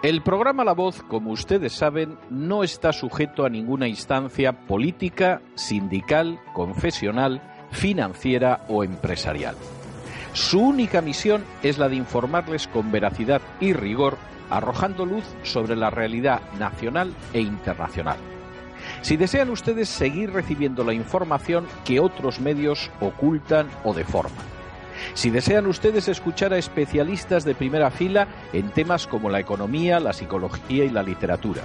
El programa La Voz, como ustedes saben, no está sujeto a ninguna instancia política, sindical, confesional, financiera o empresarial. Su única misión es la de informarles con veracidad y rigor, arrojando luz sobre la realidad nacional e internacional. Si desean ustedes seguir recibiendo la información que otros medios ocultan o deforman. Si desean ustedes escuchar a especialistas de primera fila en temas como la economía, la psicología y la literatura.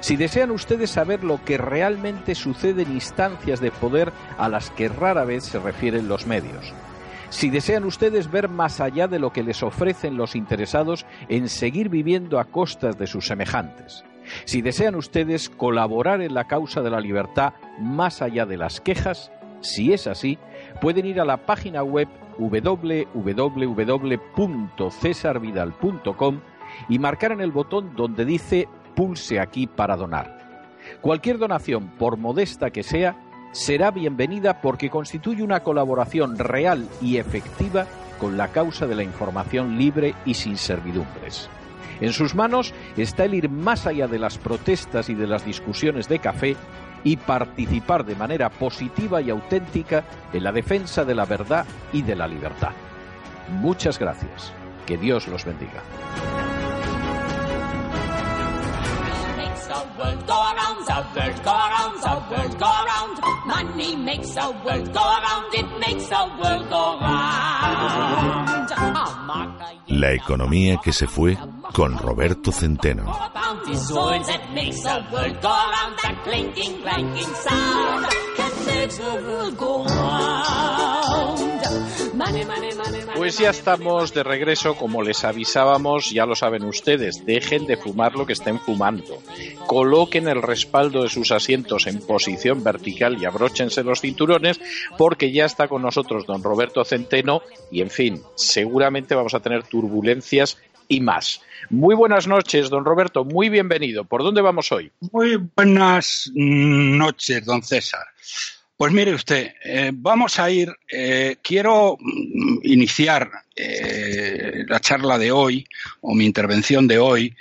Si desean ustedes saber lo que realmente sucede en instancias de poder a las que rara vez se refieren los medios. Si desean ustedes ver más allá de lo que les ofrecen los interesados en seguir viviendo a costas de sus semejantes. Si desean ustedes colaborar en la causa de la libertad más allá de las quejas, si es así, pueden ir a la página web www.cesarvidal.com y marcar en el botón donde dice Pulse aquí para donar. Cualquier donación, por modesta que sea, será bienvenida porque constituye una colaboración real y efectiva con la causa de la información libre y sin servidumbres. En sus manos está el ir más allá de las protestas y de las discusiones de café y participar de manera positiva y auténtica en la defensa de la verdad y de la libertad. Muchas gracias. Que Dios los bendiga. La economía que se fue con Roberto Centeno. Pues ya estamos de regreso, como les avisábamos, ya lo saben ustedes, dejen de fumar lo que estén fumando, coloquen el respaldo de sus asientos en posición vertical y abróchense los cinturones, porque ya está con nosotros don Roberto Centeno y, en fin, seguramente vamos a tener turbulencias y más. Muy buenas noches, don Roberto, muy bienvenido. ¿Por dónde vamos hoy? Muy buenas noches, don César. Pues mire usted, eh, vamos a ir, eh, quiero mm, iniciar eh, la charla de hoy o mi intervención de hoy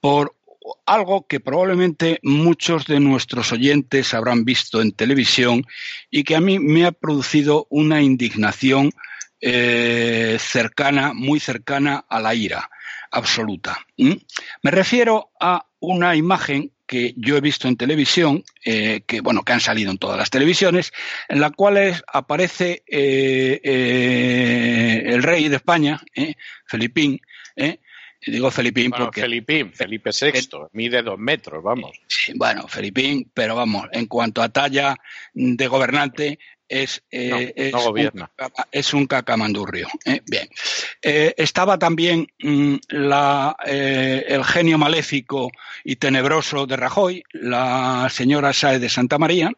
por algo que probablemente muchos de nuestros oyentes habrán visto en televisión y que a mí me ha producido una indignación cercana, muy cercana a la ira absoluta. Me refiero a una imagen que yo he visto en televisión, eh, que bueno, que han salido en todas las televisiones, en la cual aparece eh, eh, el rey de España, Felipín, digo Felipín porque Felipín, Felipe VI, mide dos metros, vamos. Sí, bueno, Felipín, pero vamos, en cuanto a talla de gobernante, es, eh, Un, es un cacamandurrio. ¿eh? Bien. Eh, estaba también mm, la, el genio maléfico y tenebroso de Rajoy, la señora Saez de Santa María,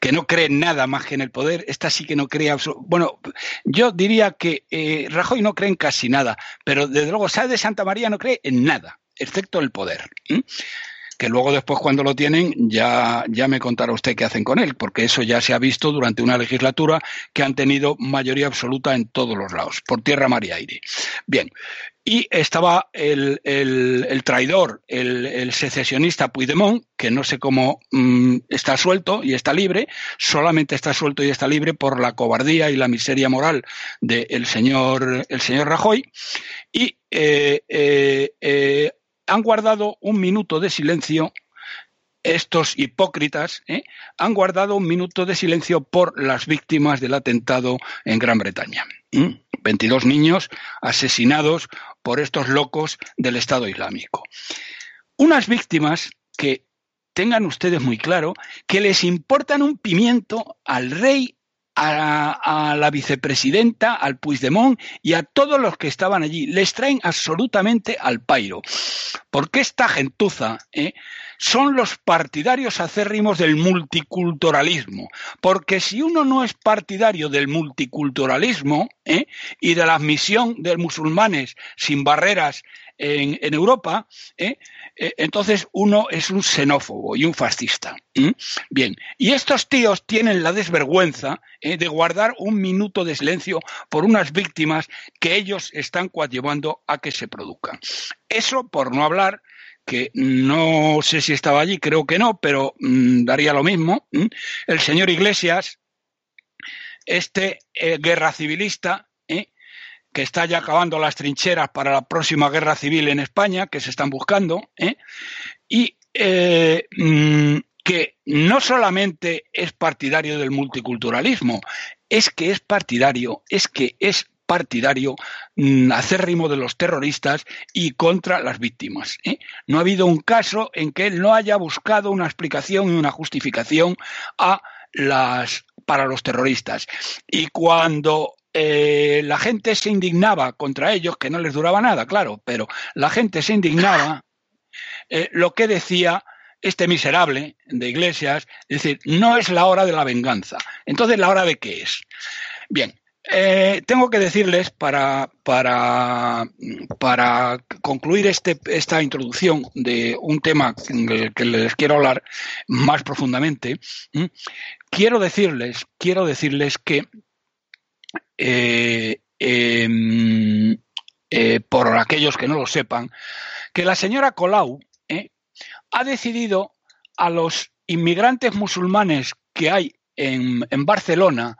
que no cree nada más que en el poder. Esta sí que no cree. Bueno, yo diría que Rajoy no cree en casi nada, pero desde luego Saez de Santa María no cree en nada, excepto el poder que luego después cuando lo tienen ya, ya me contará usted qué hacen con él, porque eso ya se ha visto durante una legislatura que han tenido mayoría absoluta en todos los lados, por tierra, mar y aire. Bien, y estaba el, traidor, el, secesionista Puigdemont, que no sé cómo mm, está suelto y está libre, solamente está suelto y está libre por la cobardía y la miseria moral del señor, el señor Rajoy. Y eh, eh, eh, han guardado un minuto de silencio, estos hipócritas, ¿eh? han guardado un minuto de silencio por las víctimas del atentado en Gran Bretaña. 22 niños asesinados por estos locos del Estado Islámico. Unas víctimas que tengan ustedes muy claro que les importan un pimiento al rey a, la vicepresidenta, al Puigdemont y a todos los que estaban allí. Les traen absolutamente al pairo. Porque esta gentuza eh, son los partidarios acérrimos del multiculturalismo. Porque si uno no es partidario del multiculturalismo eh, y de la admisión de musulmanes sin barreras en, Europa, eh, eh, entonces uno es un xenófobo y un fascista. Bien, y estos tíos tienen la desvergüenza eh, de guardar un minuto de silencio por unas víctimas que ellos están coadyuvando a que se produzcan. Eso por no hablar que no sé si estaba allí, creo que no, pero mm, daría lo mismo. El señor Iglesias, este guerra civilista, que está ya acabando las trincheras para la próxima guerra civil en España, que se están buscando, ¿eh? y eh, mm, que no solamente es partidario del multiculturalismo, es que es partidario, es que es partidario mm, acérrimo de los terroristas y contra las víctimas. ¿eh? No ha habido un caso en que él no haya buscado una explicación y una justificación a las para los terroristas. Y cuando eh, la gente se indignaba contra ellos, que no les duraba nada, claro, pero la gente se indignaba, eh, lo que decía este miserable de Iglesias, es decir, no es la hora de la venganza. Entonces, ¿la hora de qué es? Bien, eh, tengo que decirles para, para, para concluir este, esta introducción de un tema que, que les quiero hablar más profundamente, quiero decirles, quiero decirles que eh, em, eh, por aquellos que no lo sepan, que la señora Colau eh, ha decidido a los inmigrantes musulmanes que hay en, Barcelona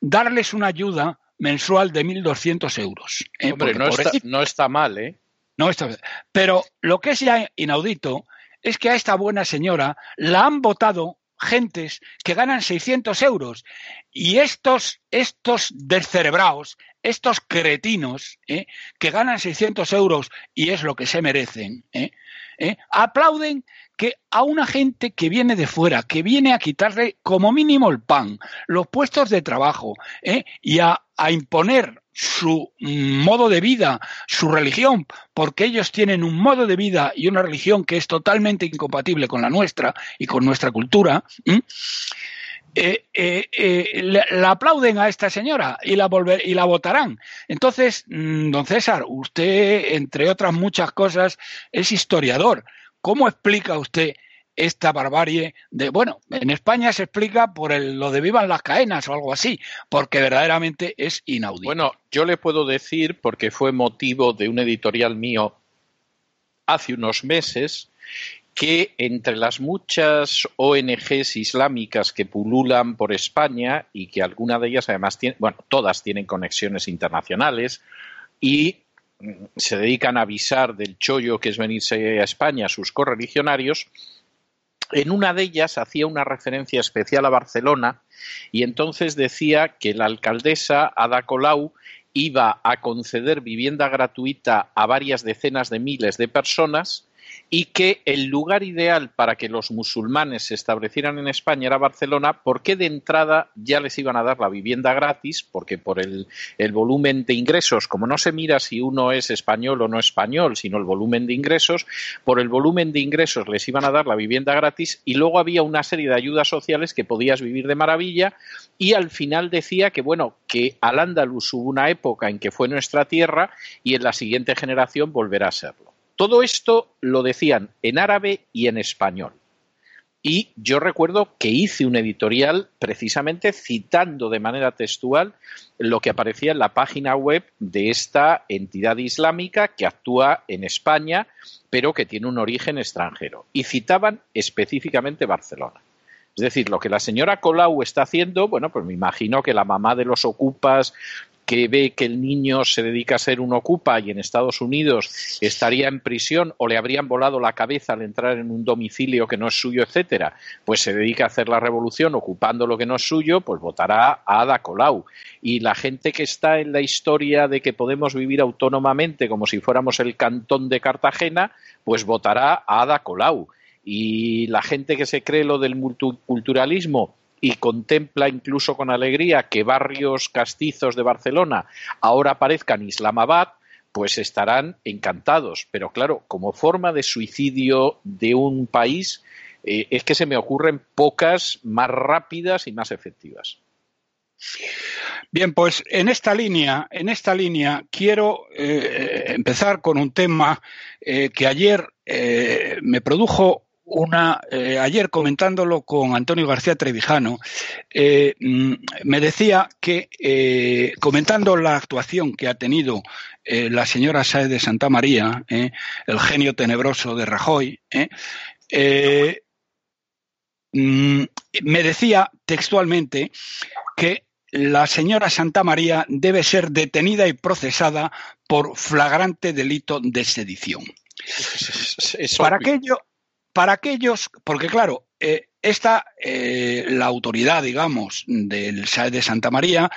darles una ayuda mensual de 1.200 euros. Hombre, no está, no está, mal, ¿eh? No está Pero lo que es ya inaudito es que a esta buena señora la han votado gentes que ganan 600 euros y estos, estos descerebrados, estos cretinos ¿eh? que ganan 600 euros y es lo que se merecen, ¿eh? ¿Eh? aplauden que a una gente que viene de fuera, que viene a quitarle como mínimo el pan, los puestos de trabajo y a, a imponer su modo de vida, su religión, porque ellos tienen un modo de vida y una religión que es totalmente incompatible con la nuestra y con nuestra cultura, eh, eh, eh, la aplauden a esta señora y la, y la votarán. Entonces, mm, don César, usted, entre otras muchas cosas, es historiador. ¿Cómo explica usted esta barbarie de, bueno, en España se explica por el, lo de vivan las caenas o algo así, porque verdaderamente es inaudito. Bueno, yo le puedo decir, porque fue motivo de un editorial mío hace unos meses, que entre las muchas ONGs islámicas que pululan por España y que alguna de ellas además tienen, bueno, todas tienen conexiones internacionales y mm, se dedican a avisar del chollo que es venirse a España a sus correligionarios, en una de ellas hacía una referencia especial a Barcelona y entonces decía que la alcaldesa Ada Colau iba a conceder vivienda gratuita a varias decenas de miles de personas y que el lugar ideal para que los musulmanes se establecieran en España era Barcelona, porque de entrada ya les iban a dar la vivienda gratis, porque por el, volumen de ingresos, como no se mira si uno es español o no español, sino el volumen de ingresos, por el volumen de ingresos les iban a dar la vivienda gratis y luego había una serie de ayudas sociales que podías vivir de maravilla y al final decía que, bueno, que al Andalus hubo una época en que fue nuestra tierra y en la siguiente generación volverá a serlo. Todo esto lo decían en árabe y en español. Y yo recuerdo que hice un editorial precisamente citando de manera textual lo que aparecía en la página web de esta entidad islámica que actúa en España, pero que tiene un origen extranjero. Y citaban específicamente Barcelona. Es decir, lo que la señora Colau está haciendo, bueno, pues me imagino que la mamá de los ocupas que ve que el niño se dedica a ser un ocupa y en Estados Unidos estaría en prisión o le habrían volado la cabeza al entrar en un domicilio que no es suyo, etcétera, pues se dedica a hacer la revolución ocupando lo que no es suyo, pues votará a Ada Colau. Y la gente que está en la historia de que podemos vivir autónomamente como si fuéramos el cantón de Cartagena, pues votará a Ada Colau. Y la gente que se cree lo del multiculturalismo y contempla incluso con alegría que barrios castizos de Barcelona ahora parezcan Islamabad, pues estarán encantados. Pero claro, como forma de suicidio de un país, eh, es que se me ocurren pocas más rápidas y más efectivas. Bien, pues en esta línea, en esta línea quiero eh, empezar con un tema eh, que ayer me produjo una ayer comentándolo con Antonio García Trevijano mm, me decía que comentando la actuación que ha tenido eh, la señora Saez de Santa María, eh, el genio tenebroso de Rajoy, eh, mm, me decía textualmente que la señora Santa María debe ser detenida y procesada por flagrante delito de sedición. para, aquello, para aquellos, porque claro, esta, la autoridad, digamos, del SAE de Santa María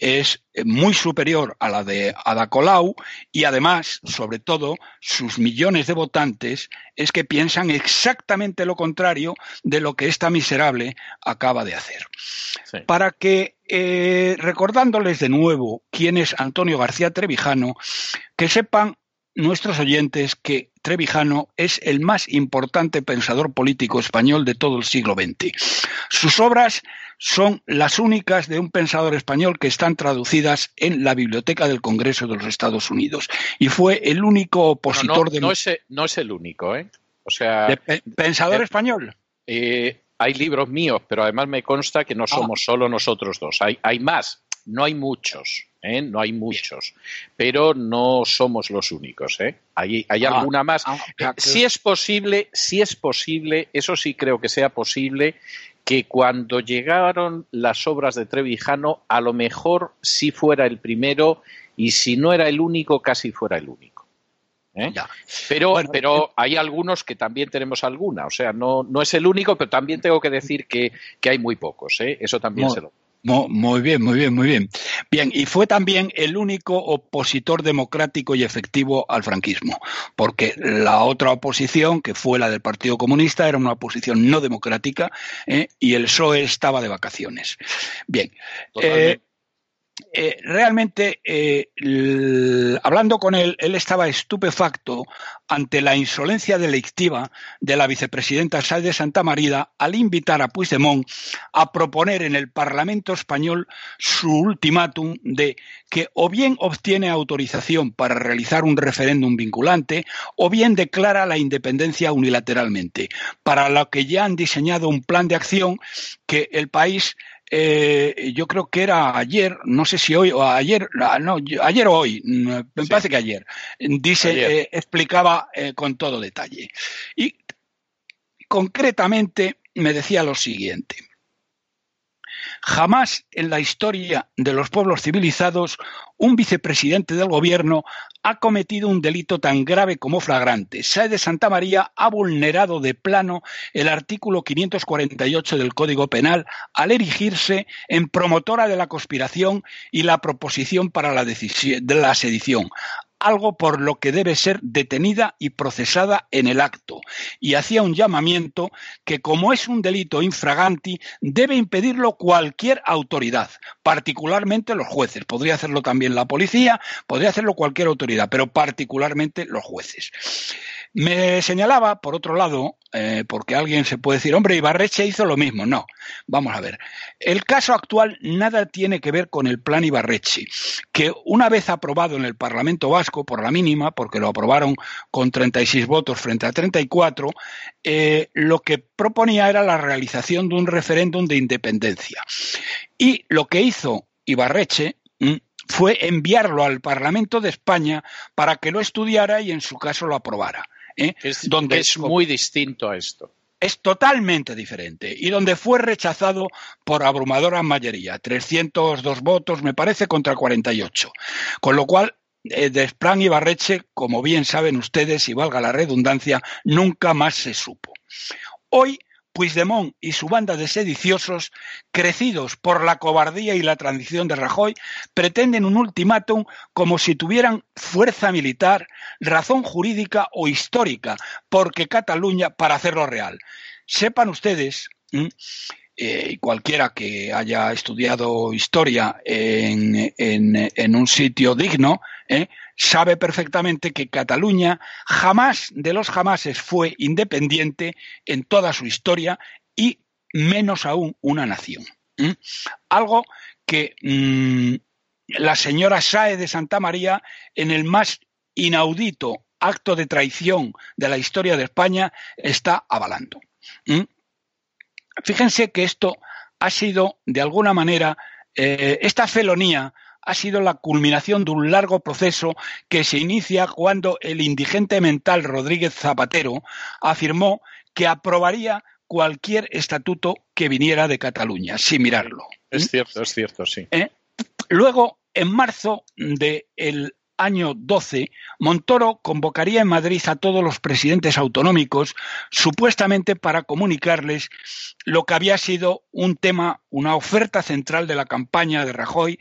es muy superior a la de Ada Colau y además, sobre todo, sus millones de votantes es que piensan exactamente lo contrario de lo que esta miserable acaba de hacer. Para que, eh, recordándoles de nuevo quién es Antonio García Trevijano, que sepan nuestros oyentes que Trevijano es el más importante pensador político español de todo el siglo XX. Sus obras son las únicas de un pensador español que están traducidas en la Biblioteca del Congreso de los Estados Unidos. Y fue el único opositor de. No es, no es el único, ¿eh? O sea. ¿Pensador eh, español? Eh, hay libros míos, pero además me consta que no ah. somos solo nosotros dos. Hay, hay más, no hay muchos. ¿Eh? no hay muchos, pero no somos los únicos. ¿eh? Hay, hay ah, alguna más. Ah, si es posible, si es posible, eso sí creo que sea posible, que cuando llegaron las obras de Trevijano, a lo mejor sí fuera el primero y si no era el único, casi fuera el único. ¿eh? Pero, pero hay algunos que también tenemos alguna, o sea, no, no es el único, pero también tengo que decir que, que hay muy pocos, ¿eh? eso también se lo muy bien, muy bien, muy bien. Bien, y fue también el único opositor democrático y efectivo al franquismo, porque la otra oposición, que fue la del Partido Comunista, era una oposición no democrática ¿eh? y el PSOE estaba de vacaciones. Bien. Eh, realmente, eh, hablando con él, él estaba estupefacto ante la insolencia delictiva de la vicepresidenta Sáenz de Santa María al invitar a Puigdemont a proponer en el Parlamento español su ultimátum de que o bien obtiene autorización para realizar un referéndum vinculante o bien declara la independencia unilateralmente, para lo que ya han diseñado un plan de acción que el país eh, yo creo que era ayer, no sé si hoy o ayer, no, ayer o hoy, mm, me parece que ayer, dice, eh, explicaba eh, con todo detalle. Y concretamente me decía lo siguiente. Jamás en la historia de los pueblos civilizados un vicepresidente del gobierno ha cometido un delito tan grave como flagrante. Sae de Santa María ha vulnerado de plano el artículo 548 del Código Penal al erigirse en promotora de la conspiración y la proposición para la, de la sedición algo por lo que debe ser detenida y procesada en el acto, y hacía un llamamiento que, como es un delito infraganti, debe impedirlo cualquier autoridad, particularmente los jueces. Podría hacerlo también la policía, podría hacerlo cualquier autoridad, pero particularmente los jueces. Me señalaba, por otro lado, eh, porque alguien se puede decir, hombre, Ibarreche hizo lo mismo. No, vamos a ver. El caso actual nada tiene que ver con el plan Ibarreche, que una vez aprobado en el Parlamento Vasco, por la mínima, porque lo aprobaron con 36 votos frente a 34, eh, lo que proponía era la realización de un referéndum de independencia. Y lo que hizo Ibarreche mm, fue enviarlo al Parlamento de España para que lo estudiara y en su caso lo aprobara. ¿Eh? es, donde es muy distinto a esto. Es totalmente diferente y donde fue rechazado por abrumadora mayoría, 302 votos, me parece, contra 48. Con lo cual, eh, de Spran y Barreche, como bien saben ustedes, y valga la redundancia, nunca más se supo. Hoy Puigdemont y su banda de sediciosos, crecidos por la cobardía y la transición de Rajoy, pretenden un ultimátum como si tuvieran fuerza militar, razón jurídica o histórica, porque Cataluña para hacerlo real. Sepan ustedes eh, y cualquiera que haya estudiado historia en, en, un sitio digno, ¿eh? Sabe perfectamente que Cataluña jamás de los jamases fue independiente en toda su historia y menos aún una nación. Algo que mm, la señora Sae de Santa María, en el más inaudito acto de traición de la historia de España, está avalando. Fíjense que esto ha sido, de alguna manera, eh, esta felonía ha sido la culminación de un largo proceso que se inicia cuando el indigente mental Rodríguez Zapatero afirmó que aprobaría cualquier estatuto que viniera de Cataluña, sin mirarlo. Es cierto, es cierto, sí. ¿Eh? Luego, en marzo del año 12, Montoro convocaría en Madrid a todos los presidentes autonómicos, supuestamente para comunicarles lo que había sido un tema, una oferta central de la campaña de Rajoy,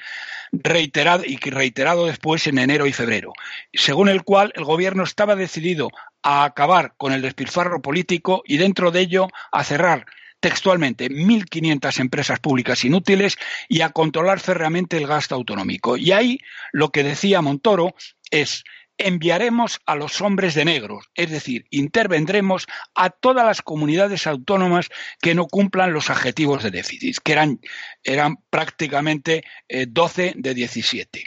reiterado y reiterado después en enero y febrero, según el cual el gobierno estaba decidido a acabar con el despilfarro político y dentro de ello a cerrar textualmente 1.500 empresas públicas inútiles y a controlar férreamente el gasto autonómico. Y ahí lo que decía Montoro es enviaremos a los hombres de negro, es decir, intervendremos a todas las comunidades autónomas que no cumplan los adjetivos de déficit, que eran, eran prácticamente 12 eh, de 17.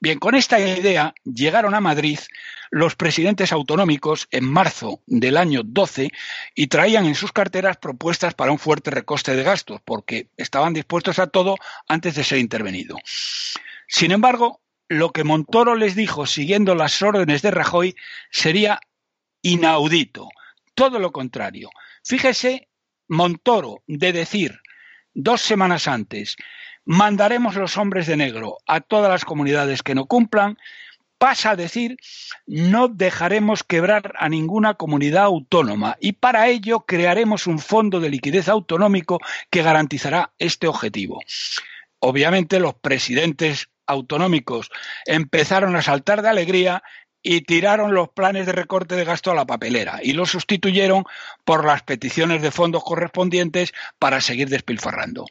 Bien, con esta idea llegaron a Madrid los presidentes autonómicos en marzo del año 12 y traían en sus carteras propuestas para un fuerte recoste de gastos, porque estaban dispuestos a todo antes de ser intervenido. Sin embargo, lo que Montoro les dijo siguiendo las órdenes de Rajoy sería inaudito, todo lo contrario. Fíjese, Montoro, de decir dos semanas antes, mandaremos los hombres de negro a todas las comunidades que no cumplan, pasa a decir no dejaremos quebrar a ninguna comunidad autónoma y para ello crearemos un fondo de liquidez autonómico que garantizará este objetivo. Obviamente los presidentes autonómicos empezaron a saltar de alegría y tiraron los planes de recorte de gasto a la papelera y los sustituyeron por las peticiones de fondos correspondientes para seguir despilfarrando.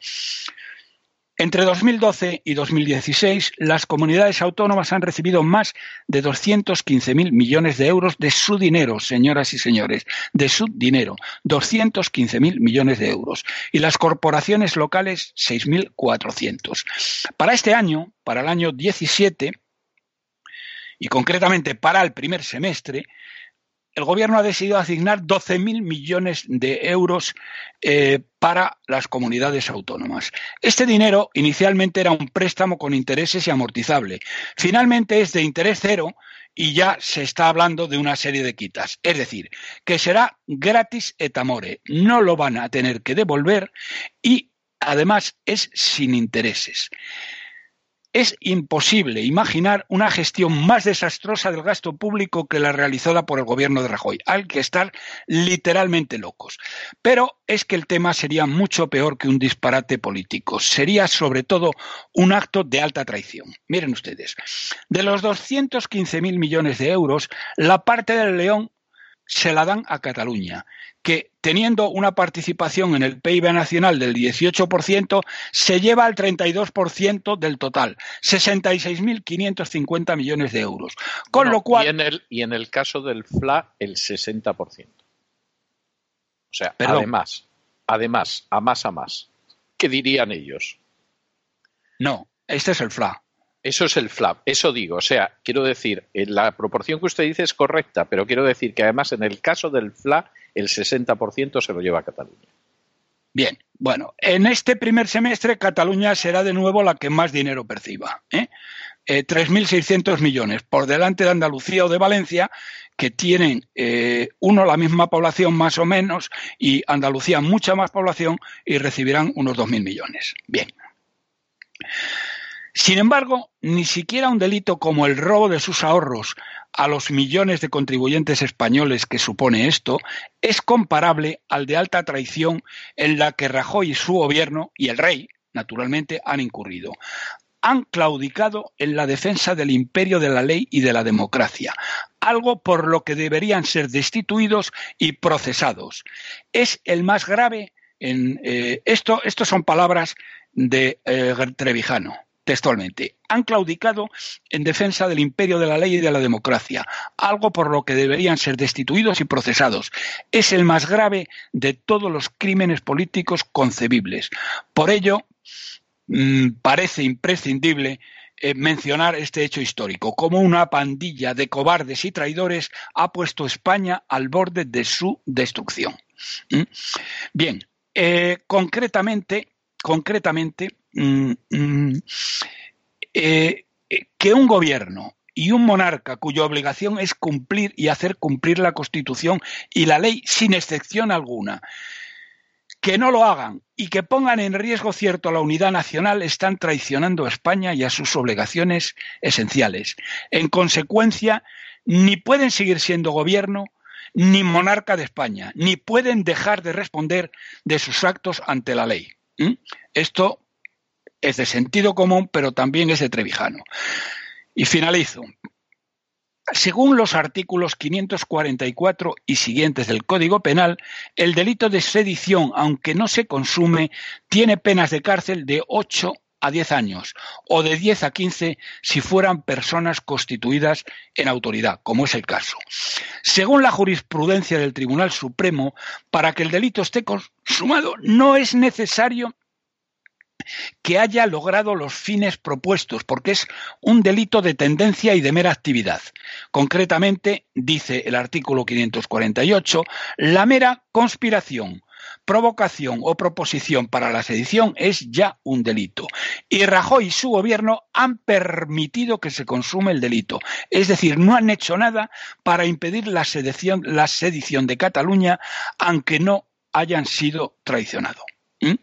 Entre 2012 y 2016, las comunidades autónomas han recibido más de 215.000 millones de euros de su dinero, señoras y señores, de su dinero, 215.000 millones de euros, y las corporaciones locales 6.400. Para este año, para el año 17, y concretamente para el primer semestre, el gobierno ha decidido asignar 12.000 millones de euros eh, para las comunidades autónomas. Este dinero inicialmente era un préstamo con intereses y amortizable. Finalmente es de interés cero y ya se está hablando de una serie de quitas. Es decir, que será gratis et amore. No lo van a tener que devolver y además es sin intereses. Es imposible imaginar una gestión más desastrosa del gasto público que la realizada por el gobierno de Rajoy. Hay que estar literalmente locos. Pero es que el tema sería mucho peor que un disparate político. Sería sobre todo un acto de alta traición. Miren ustedes, de los 215.000 millones de euros, la parte del León se la dan a Cataluña, que teniendo una participación en el PIB nacional del 18%, se lleva al 32% del total, 66.550 millones de euros. Con lo cual. Y en, el, y en el caso del FLA, el 60%. O sea, además, además, a más a más. ¿Qué dirían ellos? No, este es el FLA. Eso es el flap, eso digo. O sea, quiero decir, la proporción que usted dice es correcta, pero quiero decir que además en el caso del FLA, el 60% se lo lleva a Cataluña. Bien, bueno, en este primer semestre Cataluña será de nuevo la que más dinero perciba. ¿eh? 3.600 eh, millones, por delante de Andalucía o de Valencia, que tienen eh, uno la misma población más o menos y Andalucía mucha más población y recibirán unos 2.000 millones. Bien. Sin embargo, ni siquiera un delito como el robo de sus ahorros a los millones de contribuyentes españoles que supone esto es comparable al de alta traición en la que Rajoy y su gobierno y el rey, naturalmente, han incurrido. Han claudicado en la defensa del imperio de la ley y de la democracia, algo por lo que deberían ser destituidos y procesados. Es el más grave en eh, esto, esto son palabras de eh, Trevijano textualmente, han claudicado en defensa del imperio de la ley y de la democracia, algo por lo que deberían ser destituidos y procesados. Es el más grave de todos los crímenes políticos concebibles. Por ello, mm, parece imprescindible eh, mencionar este hecho histórico, como una pandilla de cobardes y traidores ha puesto España al borde de su destrucción. ¿Mm? Bien, eh, concretamente, concretamente, Mm, mm, eh, que un gobierno y un monarca cuya obligación es cumplir y hacer cumplir la Constitución y la ley sin excepción alguna, que no lo hagan y que pongan en riesgo cierto la unidad nacional están traicionando a España y a sus obligaciones esenciales. En consecuencia, ni pueden seguir siendo gobierno ni monarca de España, ni pueden dejar de responder de sus actos ante la ley. ¿Mm? Esto es de sentido común, pero también es de Trevijano. Y finalizo. Según los artículos 544 y siguientes del Código Penal, el delito de sedición, aunque no se consume, tiene penas de cárcel de 8 a 10 años o de 10 a 15 si fueran personas constituidas en autoridad, como es el caso. Según la jurisprudencia del Tribunal Supremo, para que el delito esté consumado no es necesario que haya logrado los fines propuestos, porque es un delito de tendencia y de mera actividad. Concretamente, dice el artículo 548, la mera conspiración, provocación o proposición para la sedición es ya un delito. Y Rajoy y su gobierno han permitido que se consume el delito. Es decir, no han hecho nada para impedir la sedición, la sedición de Cataluña, aunque no hayan sido traicionados. ¿Mm?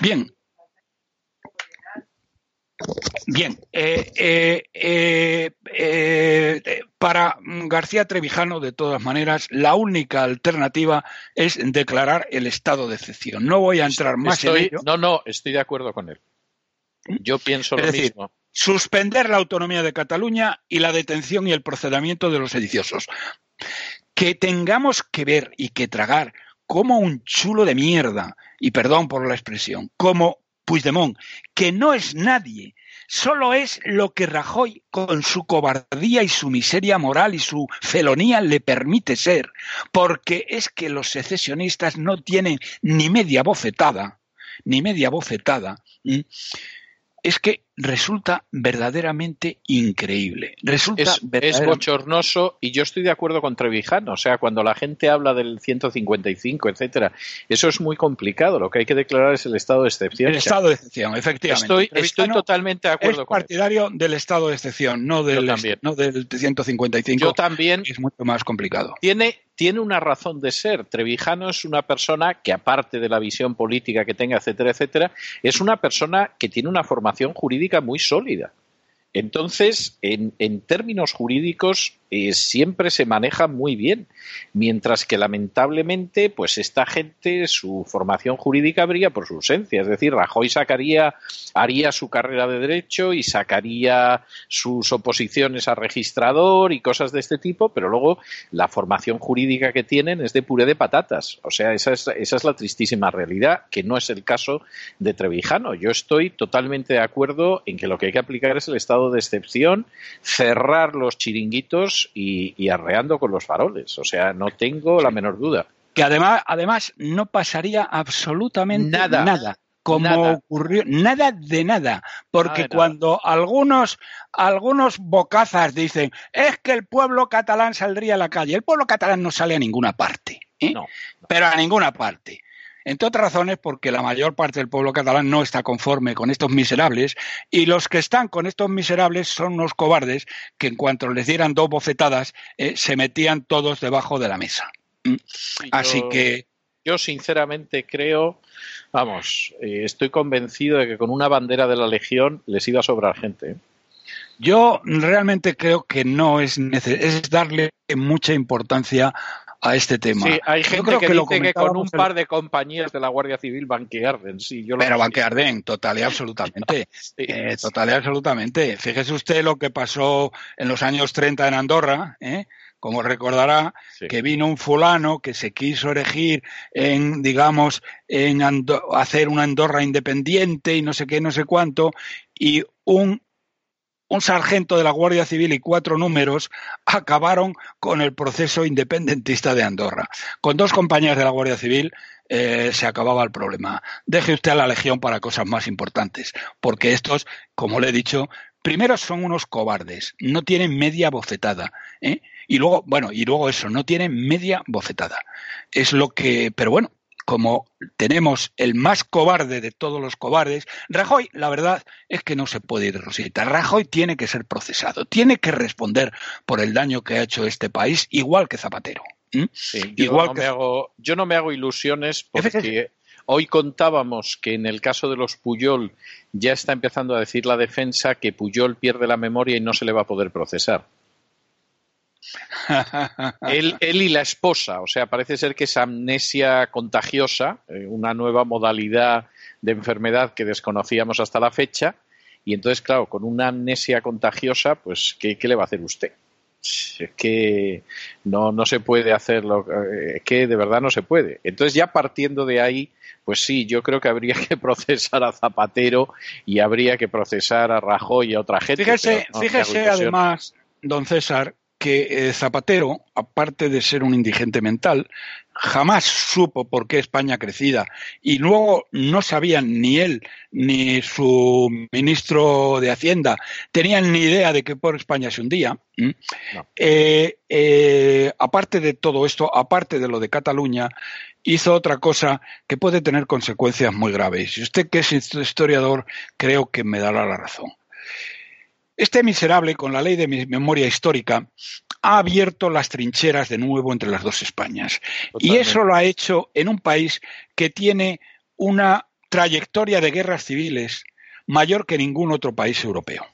Bien, Bien, eh, eh, eh, para García Trevijano, de todas maneras, la única alternativa es declarar el estado de excepción. No voy a entrar más en ello. No, no, estoy de acuerdo con él. Yo pienso lo mismo. Suspender la autonomía de Cataluña y la detención y el procedimiento de los sediciosos. Que tengamos que ver y que tragar como un chulo de mierda, y perdón por la expresión, como Puigdemont, que no es nadie, solo es lo que Rajoy, con su cobardía y su miseria moral y su felonía, le permite ser, porque es que los secesionistas no tienen ni media bofetada, ni media bofetada, es que resulta verdaderamente increíble. Resulta es, bochornoso y yo estoy de acuerdo con Trevijano. O sea, cuando la gente habla del 155, etcétera, eso es muy complicado. Lo que hay que declarar es el estado de excepción. El estado de excepción, efectivamente. Estoy, totalmente de acuerdo es partidario del estado de excepción, no del, no del 155. Yo también. Es mucho más complicado. Tiene, tiene una razón de ser. Trevijano es una persona que, aparte de la visión política que tenga, etcétera, etcétera, es una persona que tiene una formación jurídica muy sólida. Entonces, en, términos jurídicos, eh, siempre se maneja muy bien, mientras que lamentablemente, pues esta gente, su formación jurídica habría por su ausencia. Es decir, Rajoy sacaría, haría su carrera de derecho y sacaría sus oposiciones a registrador y cosas de este tipo, pero luego la formación jurídica que tienen es de puré de patatas. O sea, esa es, esa es la tristísima realidad, que no es el caso de Trevijano. Yo estoy totalmente de acuerdo en que lo que hay que aplicar es el estado de excepción, cerrar los chiringuitos y, arreando con los faroles. O sea, no tengo la menor duda. Que además, además no pasaría absolutamente nada. nada como ocurrió, nada de nada, porque cuando algunos, algunos bocazas dicen, es que el pueblo catalán saldría a la calle, el pueblo catalán no sale a ninguna parte, ¿eh? pero a ninguna parte. Entre otras razones porque la mayor parte del pueblo catalán no está conforme con estos miserables y los que están con estos miserables son unos cobardes que en cuanto les dieran dos bofetadas eh, se metían todos debajo de la mesa. ¿Mm? Así que... Yo sinceramente creo, vamos, eh, estoy convencido de que con una bandera de la Legión les iba a sobrar gente. ¿eh? Yo realmente creo que no es necesario, es darle mucha importancia a este tema. Sí, hay gente que, dice que con un par de compañías de la Guardia Civil van que arden. Sí, yo Pero van que arden, total y absolutamente. Eh, total y absolutamente. Fíjese usted lo que pasó en los años 30 en Andorra, ¿eh? como recordará, que vino un fulano que se quiso erigir en, digamos, en hacer una Andorra independiente y no sé qué, no sé cuánto, y un un sargento de la Guardia Civil y cuatro números acabaron con el proceso independentista de Andorra. Con dos compañías de la Guardia Civil eh, se acababa el problema. Deje usted a la Legión para cosas más importantes, porque estos, como le he dicho, primero son unos cobardes, no tienen media bofetada. ¿eh? Y luego, bueno, y luego eso, no tienen media bofetada. Es lo que, pero bueno, como tenemos el más cobarde de todos los cobardes, Rajoy, la verdad es que no se puede ir de Rosita. Rajoy tiene que ser procesado, tiene que responder por el daño que ha hecho este país, igual que Zapatero. yo, Igual no que... me hago, yo no me hago ilusiones porque hoy contábamos que en el caso de los Puyol ya está empezando a decir la defensa que Puyol pierde la memoria y no se le va a poder procesar. él, y la esposa, o sea, parece ser que es amnesia contagiosa, eh, una nueva modalidad de enfermedad que desconocíamos hasta la fecha, y entonces, claro, con una amnesia contagiosa, pues, ¿qué, le va a hacer usted? Es que no, no se puede hacerlo, es que de verdad no se puede. Entonces, ya partiendo de ahí, pues sí, yo creo que habría que procesar a Zapatero y habría que procesar a Rajoy y a otra gente. Fíjese, fíjese además, don César, que eh, Zapatero, aparte de ser un indigente mental, jamás supo por qué España crecida y luego no sabían ni él ni su ministro de Hacienda tenían ni idea de que por España se hundía. Eh, eh, aparte de todo esto, aparte de lo de Cataluña, hizo otra cosa que puede tener consecuencias muy graves. Y usted que es historiador, creo que me dará la razón. Este miserable, con la ley de memoria histórica, ha abierto las trincheras de nuevo entre las dos Españas. Y eso lo ha hecho en un país que tiene una trayectoria de guerras civiles mayor que ningún otro país europeo.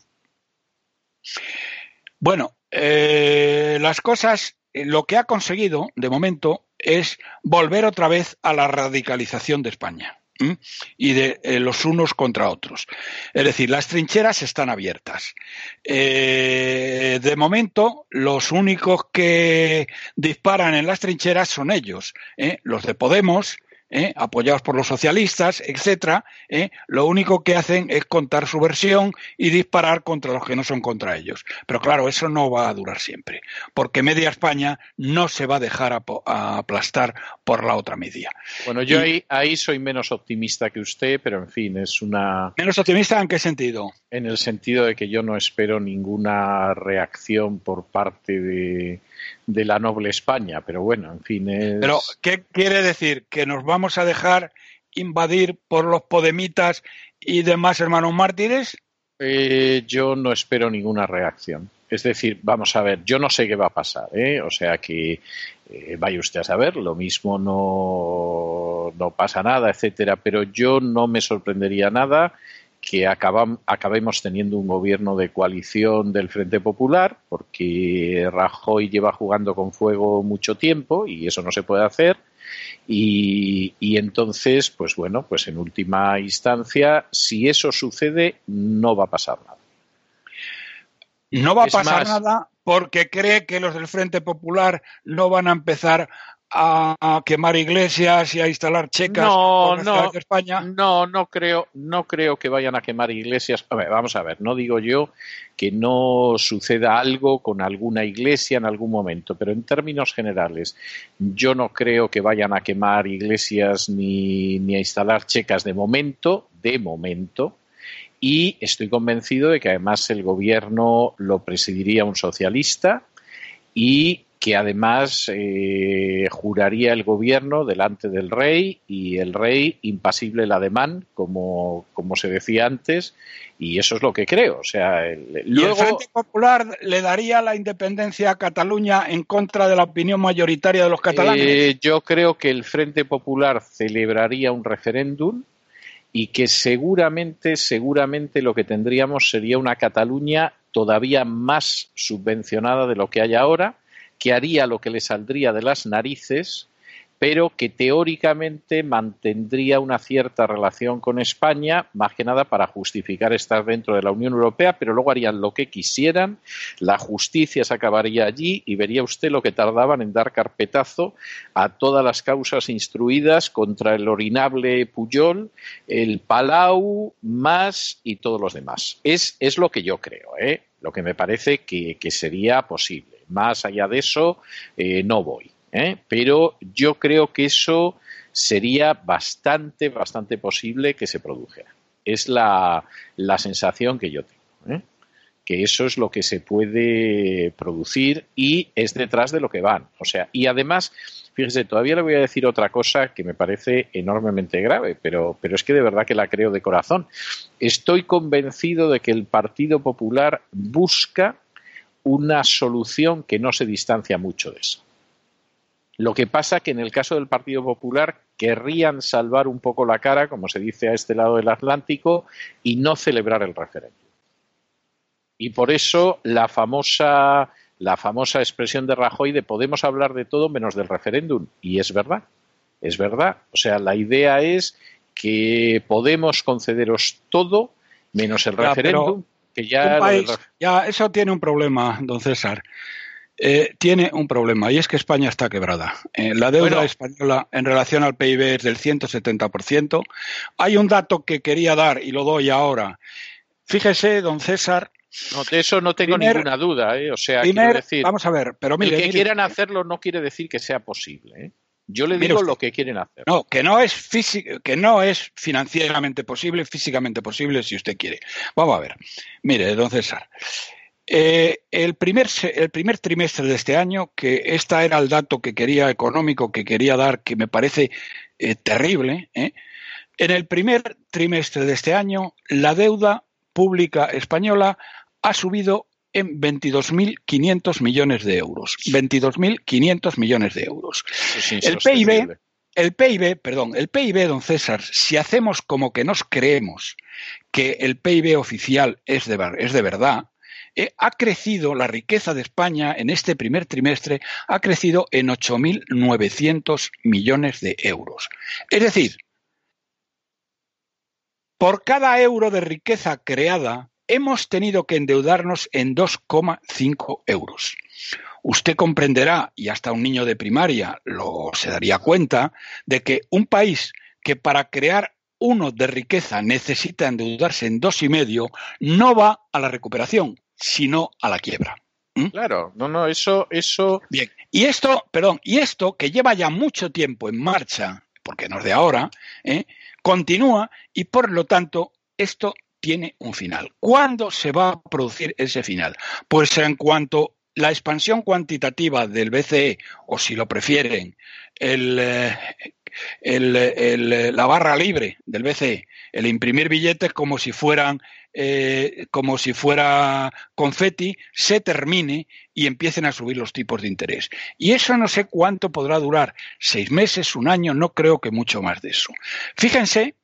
Bueno, eh, las cosas, lo que ha conseguido de momento es volver otra vez a la radicalización de España y de eh, los unos contra otros. Es decir, las trincheras están abiertas. Eh, de momento, los únicos que disparan en las trincheras son ellos, ¿eh? los de Podemos, ¿eh? apoyados por los socialistas, etcétera, ¿eh? lo único que hacen es contar su versión y disparar contra los que no son contra ellos. Pero claro, eso no va a durar siempre, porque media España no se va a dejar aplastar por la otra media. Bueno, yo ahí, ahí soy menos optimista que usted, pero en fin, es una. ¿Menos optimista en qué sentido? En el sentido de que yo no espero ninguna reacción por parte de de la noble España, pero bueno, en fin. Pero, ¿qué quiere decir? ¿Que nos vamos a dejar invadir por los podemitas y demás hermanos mártires? Eh, yo no espero ninguna reacción. Es decir, vamos a ver, yo no sé qué va a pasar, ¿eh? o sea que eh, vaya usted a saber, lo mismo no, no pasa nada, etcétera, pero yo no me sorprendería nada que acabemos teniendo un gobierno de coalición del Frente Popular, porque Rajoy lleva jugando con fuego mucho tiempo y eso no se puede hacer. Y, entonces, pues bueno, pues en última instancia, si eso sucede, no va a pasar nada. No va a pasar nada porque cree que los del Frente Popular no van a empezar a, quemar iglesias y a instalar checas no, no, España. No, no creo, no creo que vayan a quemar iglesias. vamos a ver, no digo yo que no suceda algo con alguna iglesia en algún momento, pero en términos generales, yo no creo que vayan a quemar iglesias ni, ni a instalar checas de momento, de momento, y estoy convencido de que además el gobierno lo presidiría un socialista y que además eh, juraría el gobierno delante del rey y el rey impasible el ademán, como, como se decía antes, y eso es lo que creo. O sea, el, luego... el Frente Popular le daría la independencia a Cataluña en contra de la opinión mayoritaria de los catalanes? Eh, yo creo que el Frente Popular celebraría un referéndum y que seguramente, seguramente lo que tendríamos sería una Cataluña todavía más subvencionada de lo que hay ahora que haría lo que le saldría de las narices pero que teóricamente mantendría una cierta relación con España, más que nada para justificar estar dentro de la Unión Europea, pero luego harían lo que quisieran, la justicia se acabaría allí y vería usted lo que tardaban en dar carpetazo a todas las causas instruidas contra el orinable Puyol, el Palau, más y todos los demás. Es, es lo que yo creo, ¿eh? lo que me parece que, sería posible. Más allá de eso, eh, no voy. ¿eh? pero yo creo que eso sería bastante, bastante posible que se produjera. Es la, la sensación que yo tengo. ¿eh? que eso es lo que se puede producir y es detrás de lo que van. O sea, y además, fíjese, todavía le voy a decir otra cosa que me parece enormemente grave, pero, pero es que de verdad que la creo de corazón. Estoy convencido de que el Partido Popular busca una solución que no se distancia mucho de eso. Lo que pasa que en el caso del Partido Popular querrían salvar un poco la cara, como se dice a este lado del Atlántico, y no celebrar el referéndum. Y por eso la famosa, la famosa expresión de Rajoy de podemos hablar de todo menos del referéndum. Y es verdad, es verdad. O sea, la idea es que podemos concederos todo menos el referéndum. Que ya, ya eso tiene un problema, don César. Eh, tiene un problema y es que España está quebrada. Eh, la deuda española en relación al PIB es del 170%. Hay un dato que quería dar y lo doy ahora. Fíjese, don César. No, de eso no tengo ninguna duda. ¿eh? O sea, quiero decir, vamos a ver, pero mire, el que quieran hacerlo no quiere decir que sea posible. Yo le digo lo que quieren hacer. No, que no es que no es financieramente posible, físicamente posible, si usted quiere. Vamos a ver. Mire, don César. Eh, el, primer, el primer trimestre de este año, que este era el dato que quería económico que quería dar, que me parece eh, terrible, ¿eh? en el primer trimestre de este año la deuda pública española ha subido en 22.500 millones de euros. 22.500 millones de euros. El PIB, el PIB, perdón, el PIB, don César, si hacemos como que nos creemos que el PIB oficial es de, es de verdad, eh, ha crecido la riqueza de España en este primer trimestre, ha crecido en 8.900 millones de euros. Es decir, por cada euro de riqueza creada, hemos tenido que endeudarnos en 2,5 euros. Usted comprenderá, y hasta un niño de primaria lo se daría cuenta, de que un país que para crear uno de riqueza necesita endeudarse en dos y medio, no va a la recuperación, sino a la quiebra. ¿Mm? Claro, no, no, eso, eso. Bien. Y esto, perdón, y esto que lleva ya mucho tiempo en marcha, porque no es de ahora, ¿eh? continúa y por lo tanto esto tiene un final. ¿Cuándo se va a producir ese final? Pues en cuanto la expansión cuantitativa del BCE, o si lo prefieren, el, eh, la barra libre del BCE, el imprimir billetes como si fueran eh, como si fuera confeti, se termine y empiecen a subir los tipos de interés. Y eso no sé cuánto podrá durar, seis meses, un año, no creo que mucho más de eso. Fíjense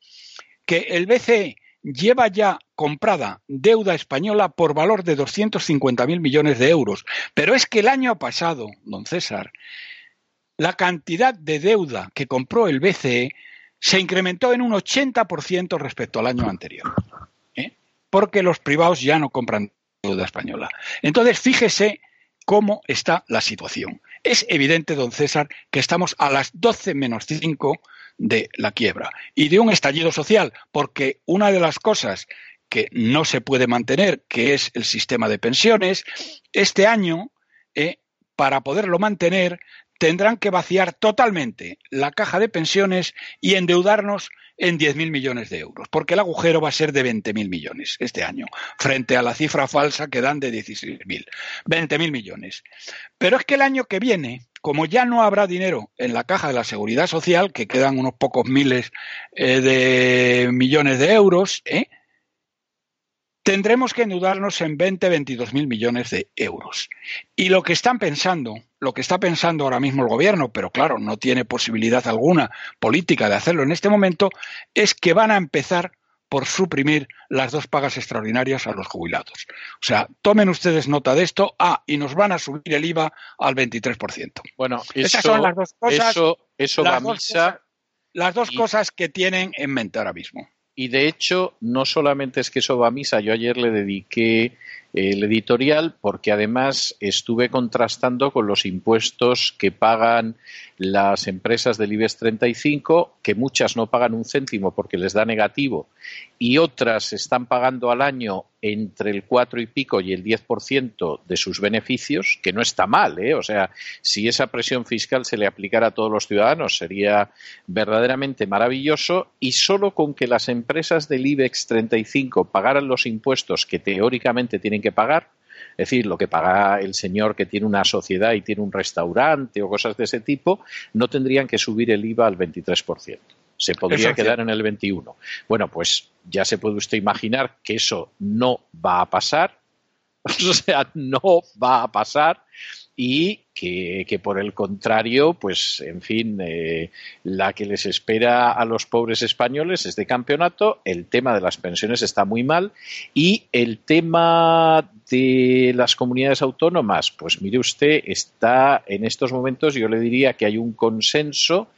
que el BCE lleva ya comprada deuda española por valor de 250.000 millones de euros. Pero es que el año pasado, don César, la cantidad de deuda que compró el BCE se incrementó en un 80% respecto al año anterior porque los privados ya no compran deuda española. Entonces, fíjese cómo está la situación. Es evidente, don César, que estamos a las 12 menos 5 de la quiebra y de un estallido social, porque una de las cosas que no se puede mantener, que es el sistema de pensiones, este año, eh, para poderlo mantener, tendrán que vaciar totalmente la caja de pensiones y endeudarnos en 10.000 millones de euros, porque el agujero va a ser de 20.000 millones este año, frente a la cifra falsa que dan de 16.000. 20.000 millones. Pero es que el año que viene, como ya no habrá dinero en la caja de la seguridad social, que quedan unos pocos miles eh, de millones de euros, ¿eh? tendremos que endeudarnos en 20, 22 mil millones de euros. Y lo que están pensando, lo que está pensando ahora mismo el gobierno, pero claro, no tiene posibilidad alguna política de hacerlo en este momento, es que van a empezar por suprimir las dos pagas extraordinarias a los jubilados. O sea, tomen ustedes nota de esto. Ah, y nos van a subir el IVA al 23%. Bueno, esas son las dos cosas eso va a misa. las dos cosas que tienen en mente ahora mismo. Y de hecho, no solamente es que eso va a misa, yo ayer le dediqué el editorial porque además estuve contrastando con los impuestos que pagan las empresas del IBEX 35, que muchas no pagan un céntimo porque les da negativo y otras están pagando al año entre el 4 y pico y el 10% de sus beneficios, que no está mal, ¿eh? O sea, si esa presión fiscal se le aplicara a todos los ciudadanos sería verdaderamente maravilloso y solo con que las empresas del IBEX 35 pagaran los impuestos que teóricamente tienen que pagar, es decir, lo que paga el señor que tiene una sociedad y tiene un restaurante o cosas de ese tipo, no tendrían que subir el IVA al 23%. Se podría quedar en el 21. Bueno, pues ya se puede usted imaginar que eso no va a pasar. O sea, no va a pasar y que, por el contrario, pues en fin, eh, la que les espera a los pobres españoles es de campeonato, el tema de las pensiones está muy mal y el tema de las comunidades autónomas, pues mire usted, está en estos momentos, yo le diría que hay un consenso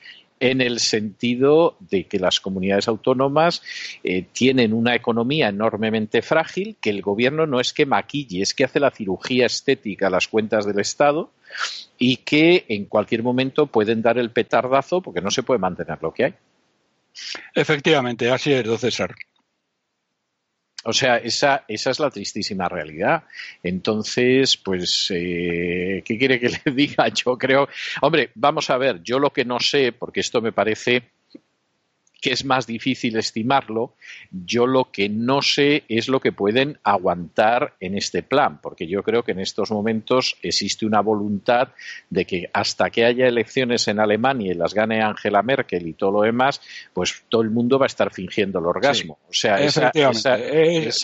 en el sentido de que las comunidades autónomas eh, tienen una economía enormemente frágil, que el gobierno no es que maquille, es que hace la cirugía estética a las cuentas del Estado y que en cualquier momento pueden dar el petardazo porque no se puede mantener lo que hay. Efectivamente, así es, don César. O sea, esa, esa es la tristísima realidad. Entonces, pues, eh, ¿qué quiere que le diga? Yo creo, hombre, vamos a ver, yo lo que no sé, porque esto me parece que es más difícil estimarlo. Yo lo que no sé es lo que pueden aguantar en este plan, porque yo creo que en estos momentos existe una voluntad de que hasta que haya elecciones en Alemania y las gane Angela Merkel y todo lo demás, pues todo el mundo va a estar fingiendo el orgasmo. O sea, esa,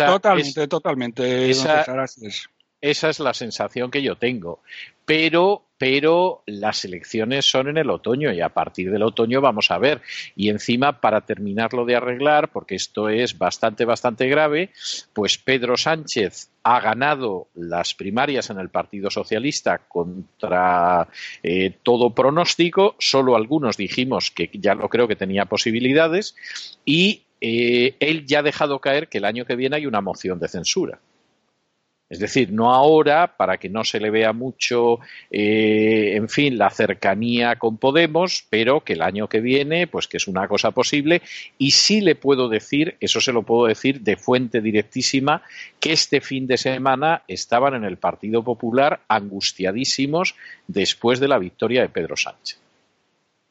totalmente, totalmente. esa es la sensación que yo tengo. Pero pero las elecciones son en el otoño y a partir del otoño vamos a ver. Y encima, para terminarlo de arreglar, porque esto es bastante, bastante grave, pues Pedro Sánchez ha ganado las primarias en el Partido Socialista contra eh, todo pronóstico, solo algunos dijimos que ya lo creo que tenía posibilidades, y eh, él ya ha dejado caer que el año que viene hay una moción de censura. Es decir, no ahora, para que no se le vea mucho, eh, en fin, la cercanía con Podemos, pero que el año que viene, pues que es una cosa posible. Y sí le puedo decir, eso se lo puedo decir de fuente directísima, que este fin de semana estaban en el Partido Popular angustiadísimos después de la victoria de Pedro Sánchez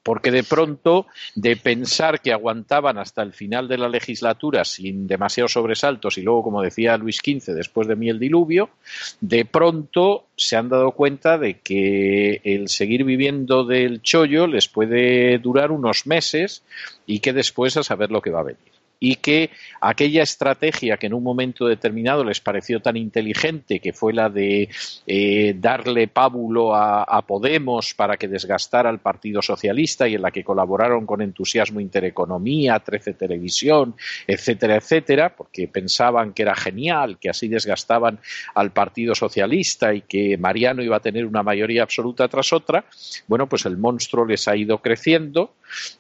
porque de pronto, de pensar que aguantaban hasta el final de la legislatura sin demasiados sobresaltos y luego, como decía Luis XV, después de mí el diluvio, de pronto se han dado cuenta de que el seguir viviendo del chollo les puede durar unos meses y que después a saber lo que va a venir y que aquella estrategia que en un momento determinado les pareció tan inteligente, que fue la de eh, darle pábulo a, Podemos para que desgastara al Partido Socialista y en la que colaboraron con entusiasmo Intereconomía, 13 Televisión, etcétera, etcétera, porque pensaban que era genial, que así desgastaban al Partido Socialista y que Mariano iba a tener una mayoría absoluta tras otra, bueno, pues el monstruo les ha ido creciendo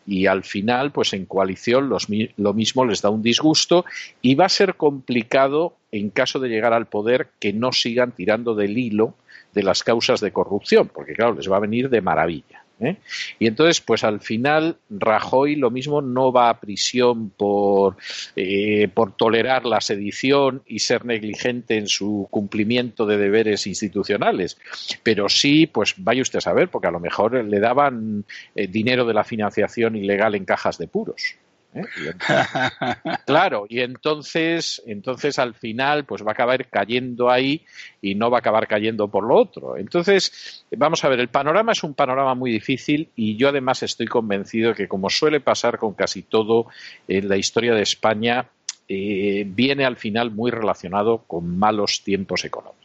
y al final, pues en coalición lo mismo les da un disgusto y va a ser complicado en caso de llegar al poder que no sigan tirando del hilo de las causas de corrupción, porque claro, les va a venir de maravilla. ¿Eh? Y entonces, pues al final, Rajoy lo mismo no va a prisión por, eh, por tolerar la sedición y ser negligente en su cumplimiento de deberes institucionales, pero sí, pues vaya usted a saber, porque a lo mejor le daban eh, dinero de la financiación ilegal en cajas de puros. ¿Eh? claro, y entonces, entonces al final, pues va a acabar cayendo ahí y no va a acabar cayendo por lo otro. Entonces, vamos a ver, el panorama es un panorama muy difícil y yo además estoy convencido de que, como suele pasar con casi todo en la historia de España, eh, viene al final muy relacionado con malos tiempos económicos.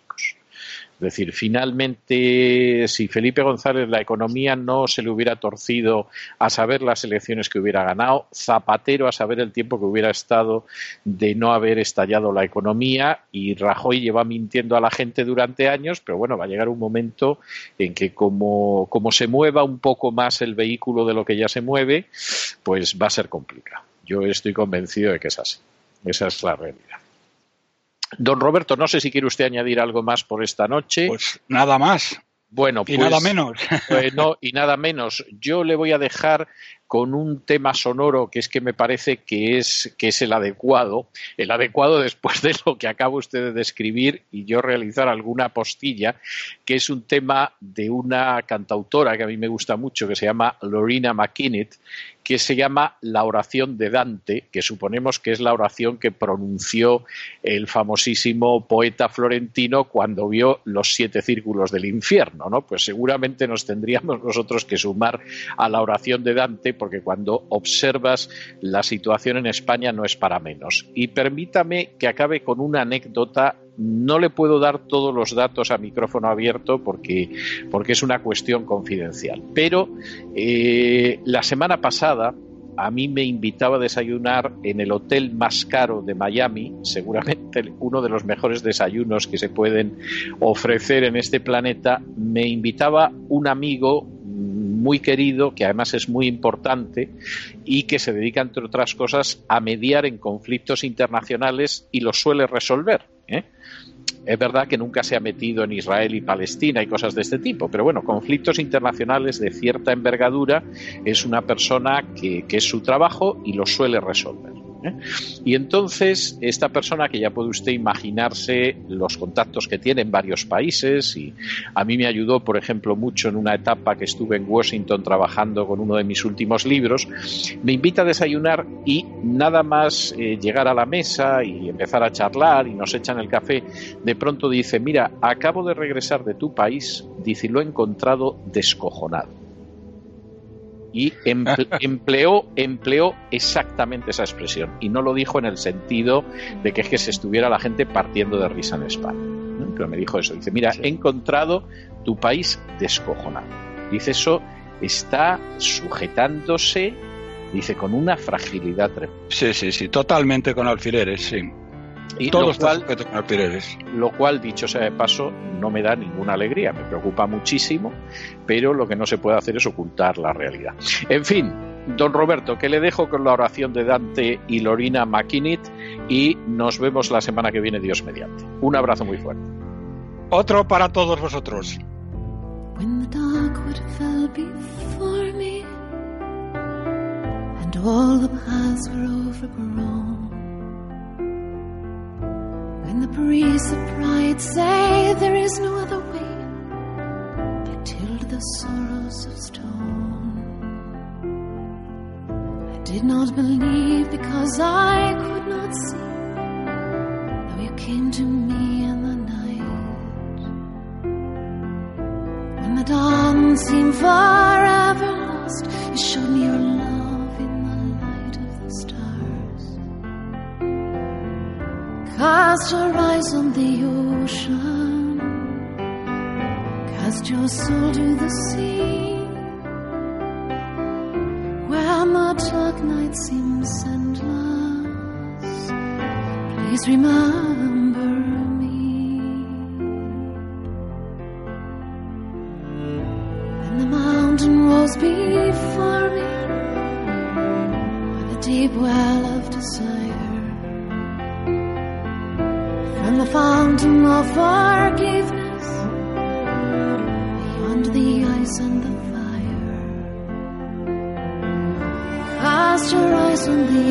Es decir, finalmente, si Felipe González la economía no se le hubiera torcido a saber las elecciones que hubiera ganado, Zapatero a saber el tiempo que hubiera estado de no haber estallado la economía y Rajoy lleva mintiendo a la gente durante años, pero bueno, va a llegar un momento en que como, como se mueva un poco más el vehículo de lo que ya se mueve, pues va a ser complicado. Yo estoy convencido de que es así. Esa es la realidad. Don Roberto, no sé si quiere usted añadir algo más por esta noche. Pues nada más. Bueno, y nada pues, menos. Pues y nada menos. Yo le voy a dejar con un tema sonoro que es que me parece que es, que es el adecuado, el adecuado después de lo que acaba usted de describir y yo realizar alguna postilla, que es un tema de una cantautora que a mí me gusta mucho, que se llama Lorena McKinney, que se llama la oración de Dante, que suponemos que es la oración que pronunció el famosísimo poeta florentino cuando vio los siete círculos del infierno, ¿no? Pues seguramente nos tendríamos nosotros que sumar a la oración de Dante porque cuando observas la situación en España no es para menos. Y permítame que acabe con una anécdota no le puedo dar todos los datos a micrófono abierto porque, porque es una cuestión confidencial. Pero eh, la semana pasada a mí me invitaba a desayunar en el hotel más caro de Miami, seguramente uno de los mejores desayunos que se pueden ofrecer en este planeta. Me invitaba un amigo muy querido, que además es muy importante y que se dedica, entre otras cosas, a mediar en conflictos internacionales y los suele resolver. ¿eh? Es verdad que nunca se ha metido en Israel y Palestina y cosas de este tipo, pero bueno, conflictos internacionales de cierta envergadura es una persona que, que es su trabajo y los suele resolver. Y entonces, esta persona que ya puede usted imaginarse los contactos que tiene en varios países, y a mí me ayudó, por ejemplo, mucho en una etapa que estuve en Washington trabajando con uno de mis últimos libros, me invita a desayunar y nada más eh, llegar a la mesa y empezar a charlar y nos echan el café, de pronto dice, mira, acabo de regresar de tu país, dice, lo he encontrado descojonado y empleó, empleó exactamente esa expresión y no lo dijo en el sentido de que es que se estuviera la gente partiendo de risa en España. Pero me dijo eso, dice, mira, he encontrado tu país descojonado. Dice, eso está sujetándose, dice, con una fragilidad tremenda. Sí, sí, sí, totalmente con alfileres, sí. Y lo cual, lo cual, dicho sea de paso, no me da ninguna alegría, me preocupa muchísimo, pero lo que no se puede hacer es ocultar la realidad. En fin, don Roberto, que le dejo con la oración de Dante y Lorina McKinney y nos vemos la semana que viene, Dios mediante. Un abrazo muy fuerte. Otro para todos vosotros. When the priests of pride say there is no other way, I tilled the sorrows of stone. I did not believe because I could not see, though you came to me in the night. When the dawn seemed forever lost, you showed me your love. Cast your eyes on the ocean, cast your soul to the sea, where the dark night seems endless. Please remember me. When the mountain rose before me, the deep well of desire the fountain of forgiveness beyond the ice and the fire. Cast your eyes on the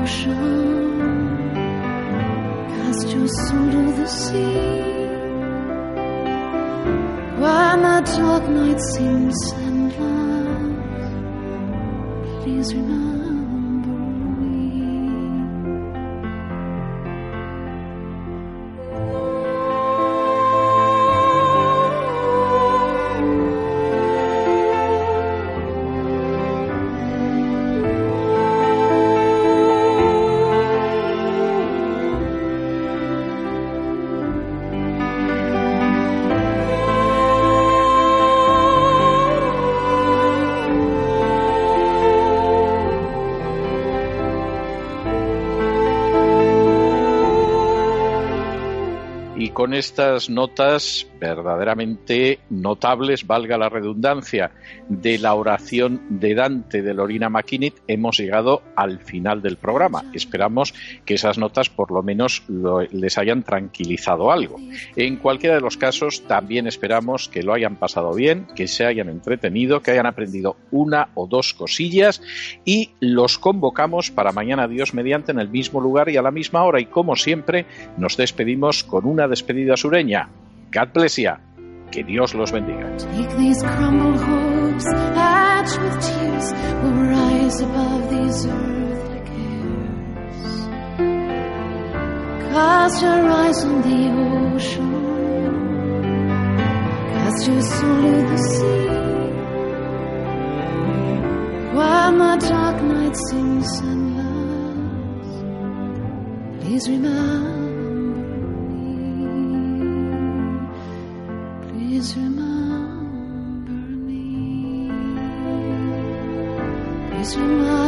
ocean, cast your soul to the sea. When the dark night seems endless, please remember. Estas notas verdaderamente notables, valga la redundancia, de la oración de Dante de Lorina McKinney, hemos llegado al final del programa. Esperamos que esas notas por lo menos les hayan tranquilizado algo. En cualquiera de los casos, también esperamos que lo hayan pasado bien, que se hayan entretenido, que hayan aprendido una o dos cosillas y los convocamos para mañana Dios mediante en el mismo lugar y a la misma hora y como siempre nos despedimos con una despedida sureña. God bless you. Que Dios los bendiga. Cast your eyes on the ocean, cast your soul to the sea. While my dark night sings endless, please remember Please remember me. Please remember.